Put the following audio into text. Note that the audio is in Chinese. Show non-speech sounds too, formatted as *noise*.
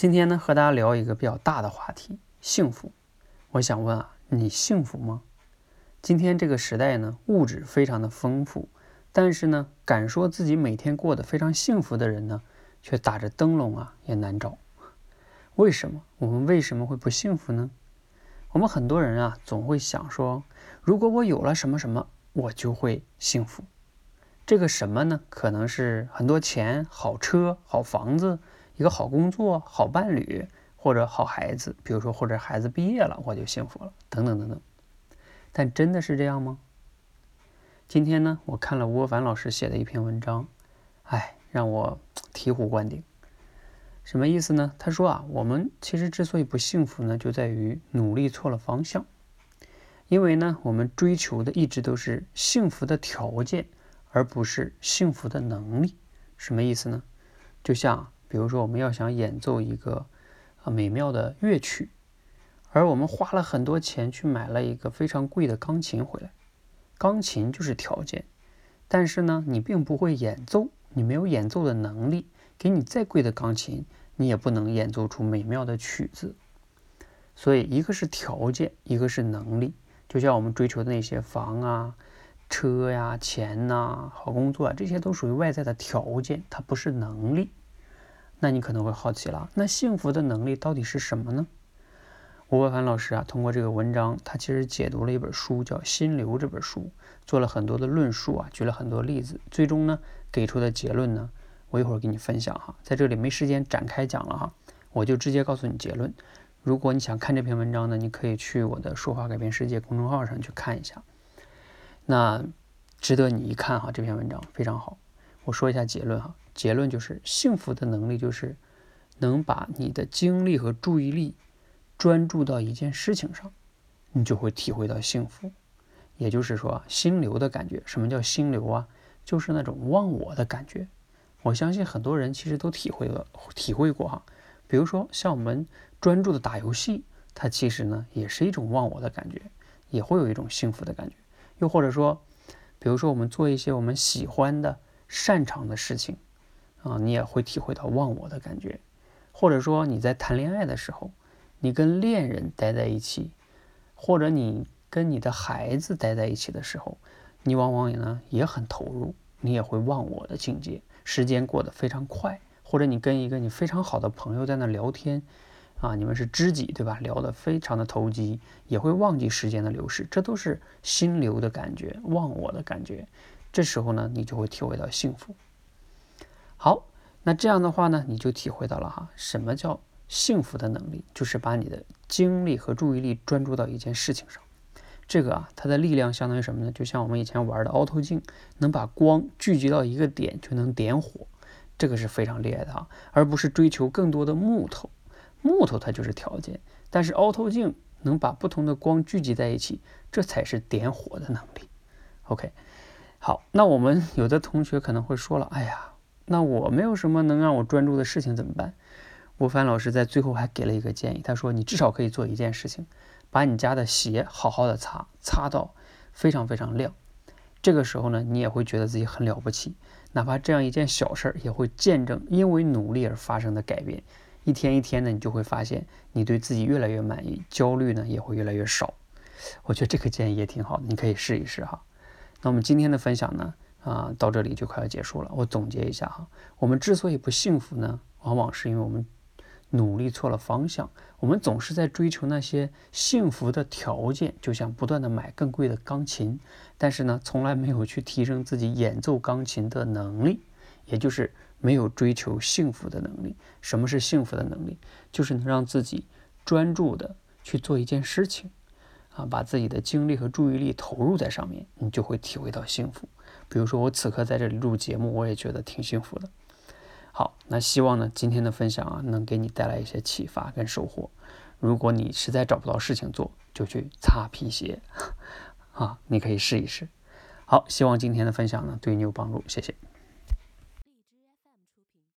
今天呢，和大家聊一个比较大的话题——幸福。我想问啊，你幸福吗？今天这个时代呢，物质非常的丰富，但是呢，敢说自己每天过得非常幸福的人呢，却打着灯笼啊，也难找。为什么？我们为什么会不幸福呢？我们很多人啊，总会想说，如果我有了什么什么，我就会幸福。这个什么呢？可能是很多钱、好车、好房子。一个好工作、好伴侣或者好孩子，比如说或者孩子毕业了，我就幸福了，等等等等。但真的是这样吗？今天呢，我看了吴伯凡老师写的一篇文章，哎，让我醍醐灌顶。什么意思呢？他说啊，我们其实之所以不幸福呢，就在于努力错了方向。因为呢，我们追求的一直都是幸福的条件，而不是幸福的能力。什么意思呢？就像。比如说，我们要想演奏一个啊美妙的乐曲，而我们花了很多钱去买了一个非常贵的钢琴回来，钢琴就是条件，但是呢，你并不会演奏，你没有演奏的能力，给你再贵的钢琴，你也不能演奏出美妙的曲子。所以，一个是条件，一个是能力。就像我们追求的那些房啊、车呀、钱呐、好工作啊，这些都属于外在的条件，它不是能力。那你可能会好奇了，那幸福的能力到底是什么呢？吴伯凡老师啊，通过这个文章，他其实解读了一本书，叫《心流》这本书，做了很多的论述啊，举了很多例子，最终呢，给出的结论呢，我一会儿给你分享哈，在这里没时间展开讲了哈，我就直接告诉你结论。如果你想看这篇文章呢，你可以去我的“说话改变世界”公众号上去看一下，那值得你一看哈，这篇文章非常好。我说一下结论哈。结论就是，幸福的能力就是能把你的精力和注意力专注到一件事情上，你就会体会到幸福。也就是说，心流的感觉。什么叫心流啊？就是那种忘我的感觉。我相信很多人其实都体会了、体会过哈。比如说，像我们专注的打游戏，它其实呢也是一种忘我的感觉，也会有一种幸福的感觉。又或者说，比如说我们做一些我们喜欢的、擅长的事情。啊，你也会体会到忘我的感觉，或者说你在谈恋爱的时候，你跟恋人待在一起，或者你跟你的孩子待在一起的时候，你往往也呢也很投入，你也会忘我的境界，时间过得非常快。或者你跟一个你非常好的朋友在那聊天，啊，你们是知己对吧？聊得非常的投机，也会忘记时间的流逝，这都是心流的感觉，忘我的感觉。这时候呢，你就会体会到幸福。好，那这样的话呢，你就体会到了哈，什么叫幸福的能力，就是把你的精力和注意力专注到一件事情上。这个啊，它的力量相当于什么呢？就像我们以前玩的凹透镜，能把光聚集到一个点就能点火，这个是非常厉害的啊，而不是追求更多的木头，木头它就是条件，但是凹透镜能把不同的光聚集在一起，这才是点火的能力。OK，好，那我们有的同学可能会说了，哎呀。那我没有什么能让我专注的事情怎么办？吴凡老师在最后还给了一个建议，他说你至少可以做一件事情，把你家的鞋好好的擦，擦到非常非常亮。这个时候呢，你也会觉得自己很了不起，哪怕这样一件小事儿，也会见证因为努力而发生的改变。一天一天的，你就会发现你对自己越来越满意，焦虑呢也会越来越少。我觉得这个建议也挺好的，你可以试一试哈。那我们今天的分享呢？啊，到这里就快要结束了。我总结一下哈，我们之所以不幸福呢，往往是因为我们努力错了方向。我们总是在追求那些幸福的条件，就像不断的买更贵的钢琴，但是呢，从来没有去提升自己演奏钢琴的能力，也就是没有追求幸福的能力。什么是幸福的能力？就是能让自己专注的去做一件事情，啊，把自己的精力和注意力投入在上面，你就会体会到幸福。比如说我此刻在这里录节目，我也觉得挺幸福的。好，那希望呢今天的分享啊能给你带来一些启发跟收获。如果你实在找不到事情做，就去擦皮鞋 *laughs* 啊，你可以试一试。好，希望今天的分享呢对你有帮助，谢谢。